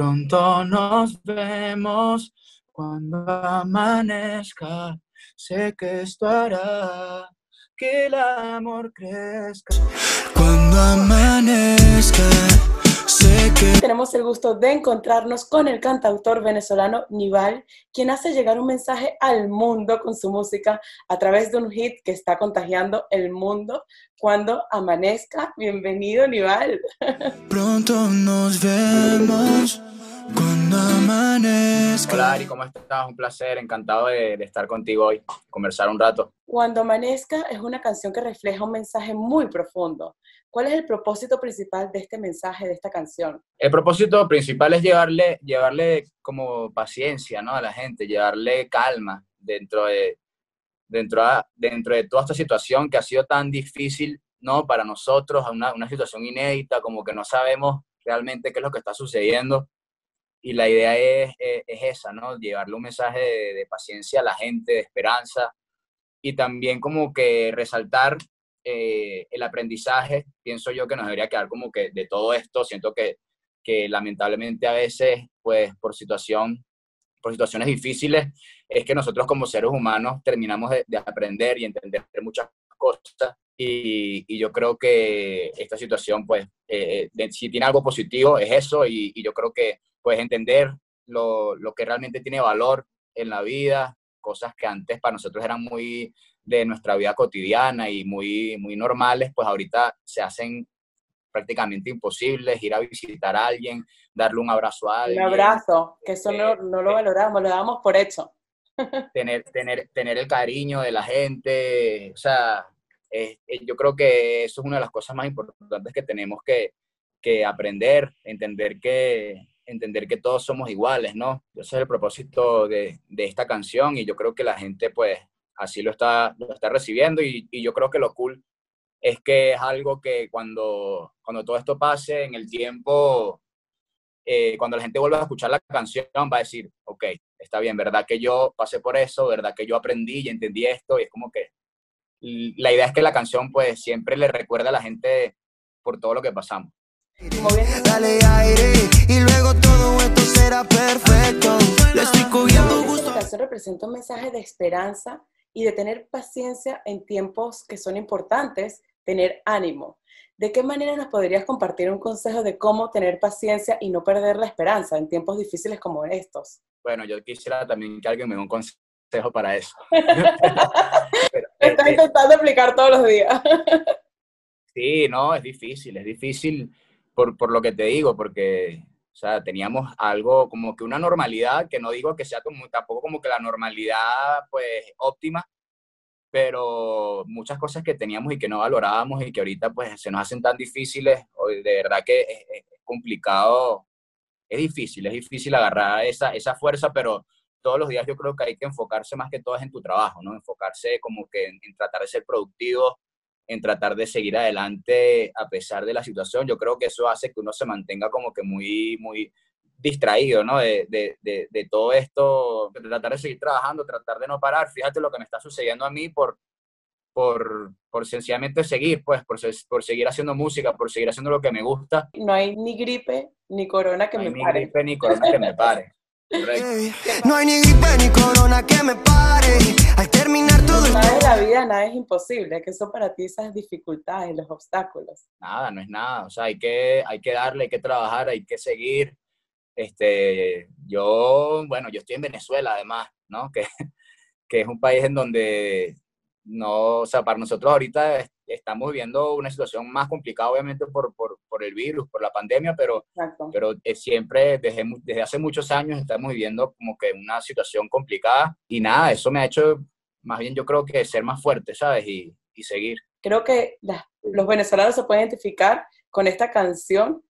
Pronto nos vemos cuando amanezca. Sé que esto hará que el amor crezca. Cuando amanezca. Sé que... Tenemos el gusto de encontrarnos con el cantautor venezolano Nival, quien hace llegar un mensaje al mundo con su música a través de un hit que está contagiando el mundo. Cuando amanezca, bienvenido Nival. Pronto nos vemos cuando amanezca. Hola Ari, ¿cómo estás? Un placer, encantado de, de, estar contigo hoy, conversar un rato. Cuando amanezca es una canción que refleja un mensaje muy profundo. ¿Cuál es el propósito principal de este mensaje, de esta canción? El propósito principal es llevarle, llevarle como paciencia ¿no? a la gente, llevarle calma dentro de, dentro, a, dentro de toda esta situación que ha sido tan difícil ¿no? para nosotros, una, una situación inédita, como que no sabemos realmente qué es lo que está sucediendo y la idea es, es, es, esa, ¿no? Llevarle un mensaje de, de, paciencia a la gente, de esperanza y también como que resaltar eh, el aprendizaje, pienso yo que nos debería quedar como que de todo esto, siento que, que lamentablemente a veces, pues por situación, por situaciones difíciles, es que nosotros como seres humanos terminamos de, de aprender y entender muchas cosas y, y, yo creo que esta situación, pues, eh, de, si tiene algo positivo, es eso, y, y yo creo que pues entender lo, lo, que realmente tiene valor en la vida, cosas que antes para nosotros eran muy de nuestra vida cotidiana y muy, muy normales, pues ahorita se hacen prácticamente imposibles, ir a visitar a alguien, darle un abrazo a alguien. Un abrazo, que eso eh, no, no, lo valoramos, lo damos por hecho. Tener, tener, tener el cariño de la gente, o sea, eh, yo creo que eso es una de las cosas más importantes que tenemos que, que aprender, entender que, entender que todos somos iguales, ¿no? Ese es el propósito de, de, esta canción y yo creo que la gente pues así lo está, lo está recibiendo y, y, yo creo que lo cool es que es algo que cuando, cuando todo esto pase en el tiempo, eh, cuando la gente vuelva a escuchar la canción va a decir, ok, está bien, ¿verdad que yo pasé por eso? ¿Verdad que yo aprendí y entendí esto? Y es como que la idea es que la canción pues siempre le recuerda a la gente por todo lo que pasamos. Dale aire y luego todo esto será perfecto. Le estoy cogiendo gusto. Esta canción representa un mensaje de esperanza y de tener paciencia en tiempos que son importantes, tener ánimo. ¿De qué manera nos podrías compartir un consejo de cómo tener paciencia y no perder la esperanza en tiempos difíciles como estos? Bueno, yo quisiera también que alguien me dé un consejo para eso. Pero, Está eh, intentando aplicar todos los días. sí, no, es difícil, es difícil por, por, lo que te digo, porque o sea, teníamos algo como que una normalidad, que no digo que sea como, tampoco como que la normalidad pues óptima, pero muchas cosas que teníamos y que no valorábamos y que ahorita pues se nos hacen tan difíciles, de verdad que es, es complicado, es difícil, es difícil agarrar esa, esa fuerza, pero todos los días yo creo que hay que enfocarse más que todo en tu trabajo, ¿no? Enfocarse como que en, en tratar de ser productivo, en tratar de seguir adelante a pesar de la situación. Yo creo que eso hace que uno se mantenga como que muy, muy distraído, ¿no? De, de, de, de todo esto, de tratar de seguir trabajando, tratar de no parar. Fíjate lo que me está sucediendo a mí por, por, por sencillamente seguir, pues, por, por seguir haciendo música, por seguir haciendo lo que me gusta. No hay ni gripe ni corona que no me pare. Ni gripe ni corona que me pare. Hey, no hay ni gripe ni corona que me pare. Al terminar todo nada de la vida, nada es imposible. ¿Qué son para ti esas dificultades, los obstáculos? Nada, no es nada. O sea, hay que, hay que darle, hay que trabajar, hay que seguir. Este, yo, bueno, yo estoy en Venezuela además, ¿no? Que, que es un país en donde no, o sea, para nosotros ahorita estamos viviendo una situación más complicada, obviamente, por, por, por el virus, por la pandemia, pero, pero siempre, desde, desde hace muchos años, estamos viviendo como que una situación complicada y nada, eso me ha hecho, más bien yo creo que ser más fuerte, ¿sabes? Y, y seguir. Creo que la, los venezolanos se pueden identificar con esta canción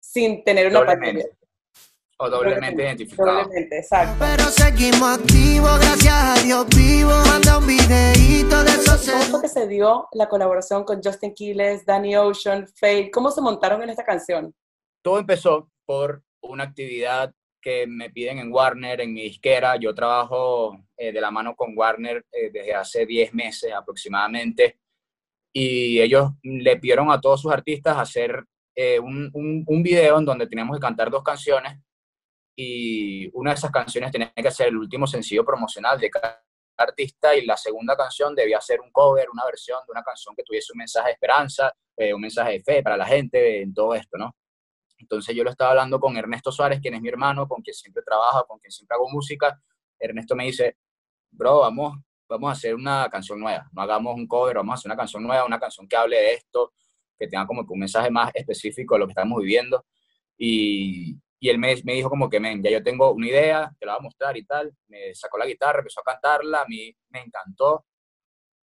sin tener una pandemia. O doblemente identificado. Doblemente, exacto. Pero seguimos activos, gracias dio la colaboración con Justin Quiles, Danny Ocean, Faye? ¿Cómo se montaron en esta canción? Todo empezó por una actividad que me piden en Warner, en mi disquera. Yo trabajo eh, de la mano con Warner eh, desde hace 10 meses aproximadamente. Y ellos le pidieron a todos sus artistas hacer eh, un video en donde teníamos que cantar dos canciones y una de esas canciones tenía que ser el último sencillo promocional de cada artista y la segunda canción debía ser un cover, una versión de una canción que tuviese un mensaje de esperanza, eh, un mensaje de fe para la gente en todo esto, ¿no? Entonces yo lo estaba hablando con Ernesto Suárez, quien es mi hermano, con quien siempre trabajo, con quien siempre hago música. Ernesto me dice, bro, vamos, vamos a hacer una canción nueva, no hagamos un cover, vamos a hacer una canción nueva, una canción que hable de esto, que tenga como un mensaje más específico de lo que estamos viviendo. Y, y él me, me, dijo como que, men, ya yo tengo una idea, te la voy a mostrar y tal. Me sacó la guitarra, empezó a cantarla, a mí me encantó.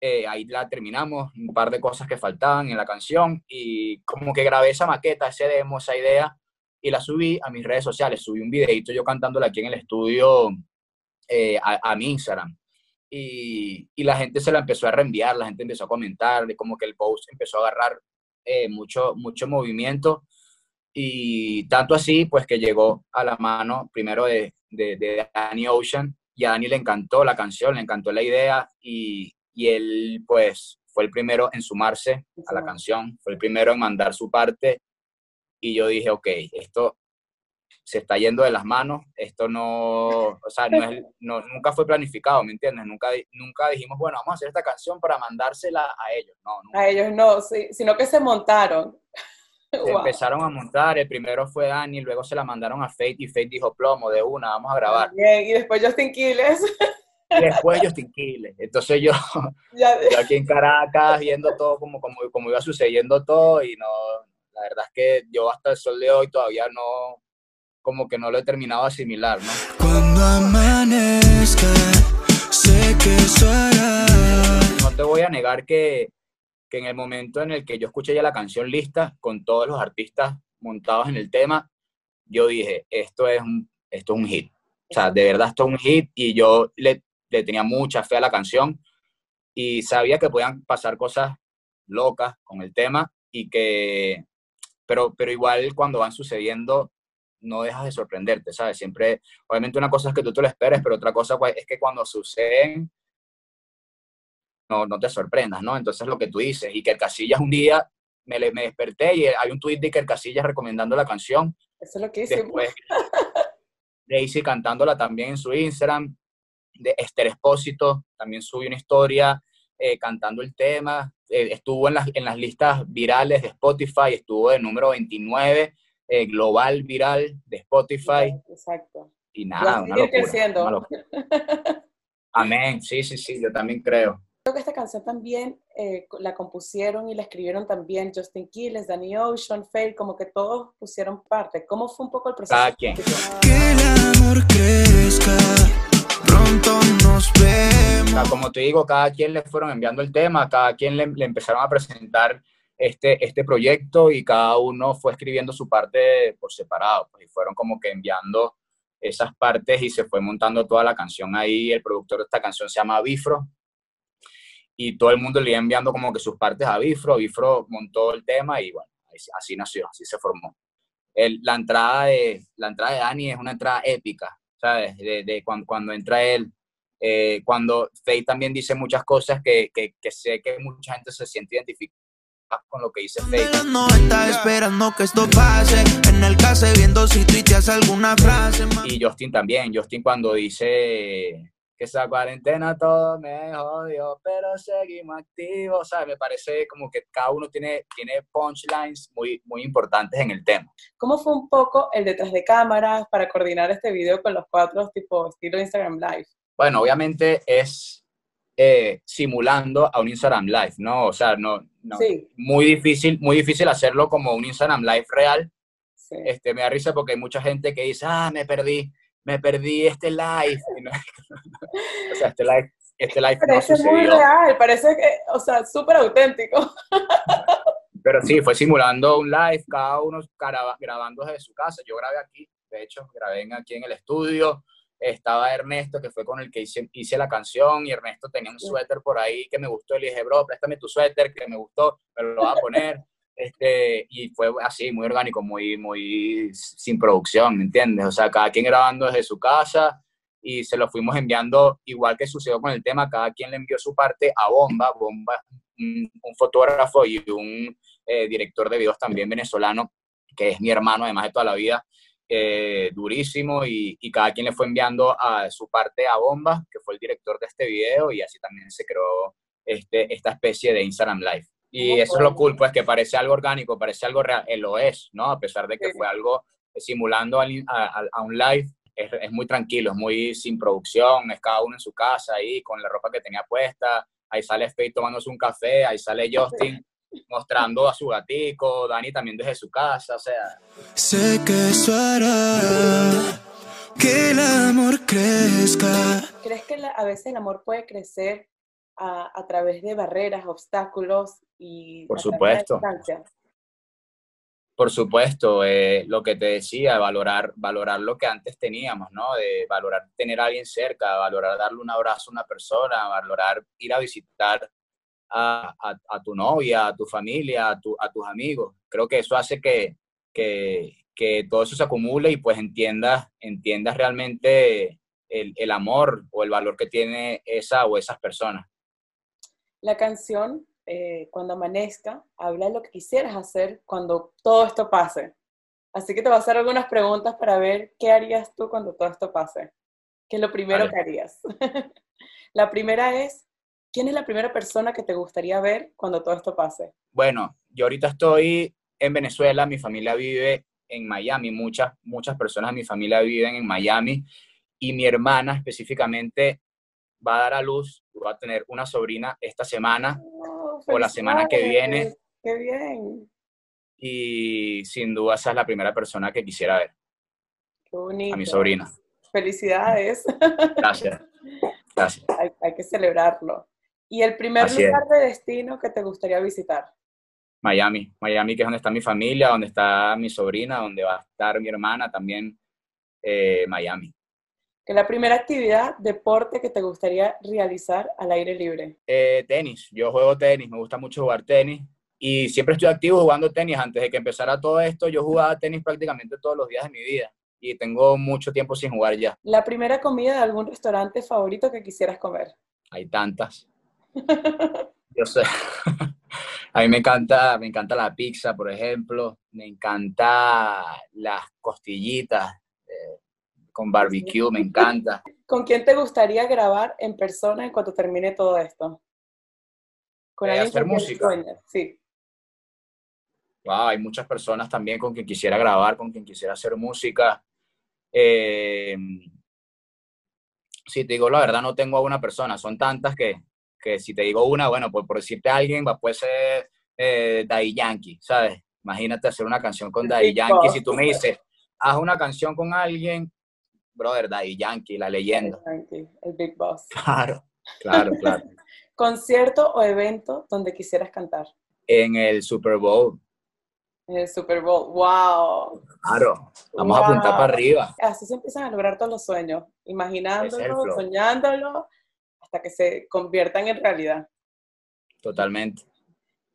Eh, ahí la terminamos, un par de cosas que faltaban en la canción y como que grabé esa maqueta, ese demo, esa idea y la subí a mis redes sociales. Subí un videito yo cantándola aquí en el estudio eh, a, mi Instagram. Y, y, la gente se la empezó a reenviar, la gente empezó a comentar, como que el post empezó a agarrar eh, mucho, mucho movimiento y tanto así, pues que llegó a la mano primero de, de, Danny Ocean y a Danny le encantó la canción, le encantó la idea y, y él pues fue el primero en sumarse a la canción, fue el primero en mandar su parte y yo dije, ok, esto se está yendo de las manos, esto no, o sea, no es, no, nunca fue planificado, ¿me entiendes? Nunca, nunca dijimos, bueno, vamos a hacer esta canción para mandársela a ellos, no. A ellos no, sí, sino que se montaron. empezaron a montar, el primero fue Dani, luego se la mandaron a Fate y Fate dijo, plomo, de una, vamos a grabar. Bien, y después Justin Quiles. después Justin Quiles. Entonces yo, yo, aquí en Caracas viendo todo como, como, como iba sucediendo todo y no, la verdad es que yo hasta el sol de hoy todavía no, como que no lo he terminado de asimilar, ¿no? Cuando amanezca, sé que No te voy a negar que que en el momento en el que yo escuché ya la canción lista, con todos los artistas montados en el tema, yo dije, esto es un, esto es un hit. O sea, de verdad esto es un hit y yo le, le tenía mucha fe a la canción y sabía que podían pasar cosas locas con el tema y que, pero, pero igual cuando van sucediendo no dejas de sorprenderte, ¿sabes? Siempre, obviamente una cosa es que tú te lo esperes, pero otra cosa pues, es que cuando suceden no, no te sorprendas, ¿no? Entonces lo que tú dices, y que Casillas un día me, me desperté y hay un tweet de Iker Casillas recomendando la canción. Eso es lo que hice. Después, Daisy cantándola también en su Instagram, de Esther Espósito también subió una historia eh, cantando el tema, eh, estuvo en las, en las listas virales de Spotify, estuvo de número 29, eh, global viral de Spotify. Exacto. Y nada, una locura, Amén, sí, sí, sí, yo también creo. Creo que esta canción también eh, la compusieron y la escribieron también Justin Quiles, Danny Ocean, Faye, como que todos pusieron parte. ¿Cómo fue un poco el proceso? Cada quien. Que el amor crezca, pronto nos vemos. como te digo, cada quien le fueron enviando el tema, cada quien le, empezaron a presentar este, este proyecto y cada uno fue escribiendo su parte por separado, pues, y fueron como que enviando esas partes y se fue montando toda la canción ahí. El productor de esta canción se llama Bifro, y todo el mundo le iba enviando como que sus partes a Bifro, Bifro montó el tema y bueno, así nació, así se formó. El, la, entrada de, la entrada de Dani es una entrada épica, ¿sabes? De, de cuando, cuando, entra él, eh, cuando Faye también dice muchas cosas que, que, que, sé que mucha gente se siente identificada con lo que dice Faye. No está esperando que esto pase, en el caso viendo si alguna frase. Y Justin también, Justin cuando dice que esa cuarentena todo me jodió, pero seguimos activos, o sea, me parece como que cada uno tiene, tiene punchlines muy, muy importantes en el tema. ¿Cómo fue un poco el detrás de cámaras para coordinar este video con los cuatro, tipo estilo Instagram Live? Bueno, obviamente es eh, simulando a un Instagram Live, ¿no? O sea, no, no muy difícil, muy difícil hacerlo como un Instagram Live real. Este, me da risa porque hay mucha gente que dice, ah, me perdí me perdí este live. o sea, este live, este live parece no muy real, parece que, o sea, súper auténtico. Pero sí, fue simulando un live, cada uno grabando desde su casa. Yo grabé aquí, de hecho, grabé aquí en el estudio. Estaba Ernesto, que fue con el que hice, hice la canción, y Ernesto tenía un suéter por ahí que me gustó. Le dije, bro, préstame tu suéter, que me gustó, me lo voy a poner. Este, y fue así, muy orgánico, muy, muy sin producción, ¿me entiendes? O sea, cada quien grabando desde su casa y se lo fuimos enviando, igual que sucedió con el tema, cada quien le envió su parte a Bomba, Bomba, un, fotógrafo y un eh, director de videos también venezolano, que es mi hermano además de toda la vida, eh, durísimo y, cada quien le fue enviando a su parte a Bomba, que fue el director de este video, y así también se creó este, esta especie de Instagram Live. Y eso es lo cool, pues que parece algo orgánico, parece algo real, él lo es, ¿no? A pesar de que fue algo simulando a, a, un live, es, es, muy tranquilo, es muy sin producción, es cada uno en su casa ahí con la ropa que tenía puesta, ahí sale Faye tomándose un café, ahí sale Justin mostrando a su gatico, Dani también desde su casa, o sea. Sé que eso hará que el amor crezca. ¿Crees que a veces el amor puede crecer a, a través de barreras, obstáculos y Por supuesto. Por supuesto, eh, lo que te decía, valorar, valorar lo que antes teníamos, ¿no? De valorar tener a alguien cerca, valorar darle un abrazo a una persona, valorar ir a visitar a, a, tu novia, a tu familia, a, tu, a, tus amigos. Creo que eso hace que, que, que, todo eso se acumule y pues entiendas, entiendas realmente el, el amor o el valor que tiene esa o esas personas. La canción eh, cuando amanezca, habla de lo que quisieras hacer cuando todo esto pase. Así que te voy a hacer algunas preguntas para ver qué harías tú cuando todo esto pase. ¿Qué es lo primero que harías? la primera es, ¿quién es la primera persona que te gustaría ver cuando todo esto pase? Bueno, yo ahorita estoy en Venezuela, mi familia vive en Miami, muchas, muchas personas de mi familia viven en Miami y mi hermana específicamente va a dar a luz, va a tener una sobrina esta semana o la semana que viene. ¡Qué bien! Y sin duda esa es la primera persona que quisiera ver. Qué bonito. A mi sobrina. Felicidades. Gracias. Gracias. Hay, que celebrarlo. ¿Y el primer lugar de destino que te gustaría visitar? Miami. Miami, que es donde está mi familia, donde está mi sobrina, donde va a estar mi hermana también. Eh, Miami. ¿Qué es la primera actividad, deporte que te gustaría realizar al aire libre? Eh, tenis. Yo juego tenis, me gusta mucho jugar tenis y siempre estoy activo jugando tenis. Antes de que empezara todo esto, yo jugaba tenis prácticamente todos los días de mi vida y tengo mucho tiempo sin jugar ya. ¿La primera comida de algún restaurante favorito que quisieras comer? Hay tantas. yo sé. A mí me encanta, me encanta la pizza, por ejemplo. Me encanta las costillitas con barbecue, me encanta. ¿Con quién te gustaría grabar en persona en cuanto termine todo esto? ¿Con alguien hacer música? Sí. Wow, hay muchas personas también con quien quisiera grabar, con quien quisiera hacer música. Eh, si te digo la verdad, no tengo a una persona, son tantas que, que si te digo una, bueno, pues por decirte a alguien, puede ser eh, Daddy Yankee, ¿sabes? Imagínate hacer una canción con Daddy Yankee. Si tú me dices, haz una canción con alguien, brother, Daddy Yankee, la leyenda. Yankee, el Big Boss. Claro, claro, claro. ¿Concierto o evento donde quisieras cantar? En el Super Bowl. En el Super Bowl, wow. Claro, vamos a apuntar para arriba. Así se empiezan a lograr todos los sueños, imaginándolo, soñándolo, hasta que se conviertan en realidad. Totalmente.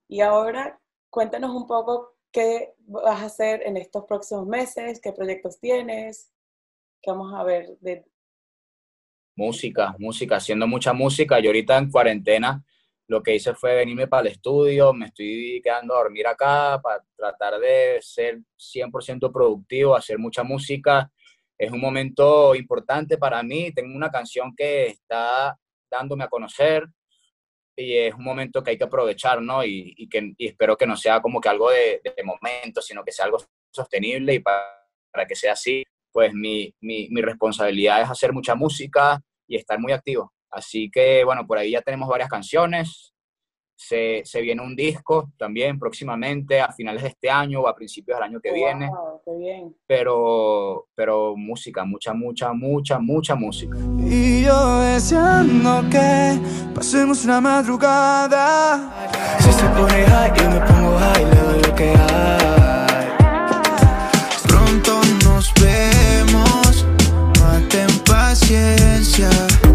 Y ahora, cuéntanos un poco qué vas a hacer en estos próximos meses, qué proyectos tienes vamos a ver de... Música, música, haciendo mucha música. Yo ahorita en cuarentena lo que hice fue venirme para el estudio, me estoy quedando a dormir acá para tratar de ser 100% productivo, hacer mucha música. Es un momento importante para mí, tengo una canción que está dándome a conocer y es un momento que hay que aprovechar, ¿no? Y, que, espero que no sea como que algo de, momento, sino que sea algo sostenible y para, para que sea así, pues mi, mi, mi, responsabilidad es hacer mucha música y estar muy activo. Así que, bueno, por ahí ya tenemos varias canciones. Se, se, viene un disco también próximamente, a finales de este año o a principios del año que viene. Qué bien. Pero, pero música, mucha, mucha, mucha, mucha música. Y yo deseando que pasemos una madrugada. Si se pone high, yo me pongo high, le doy lo que hay. conciencia.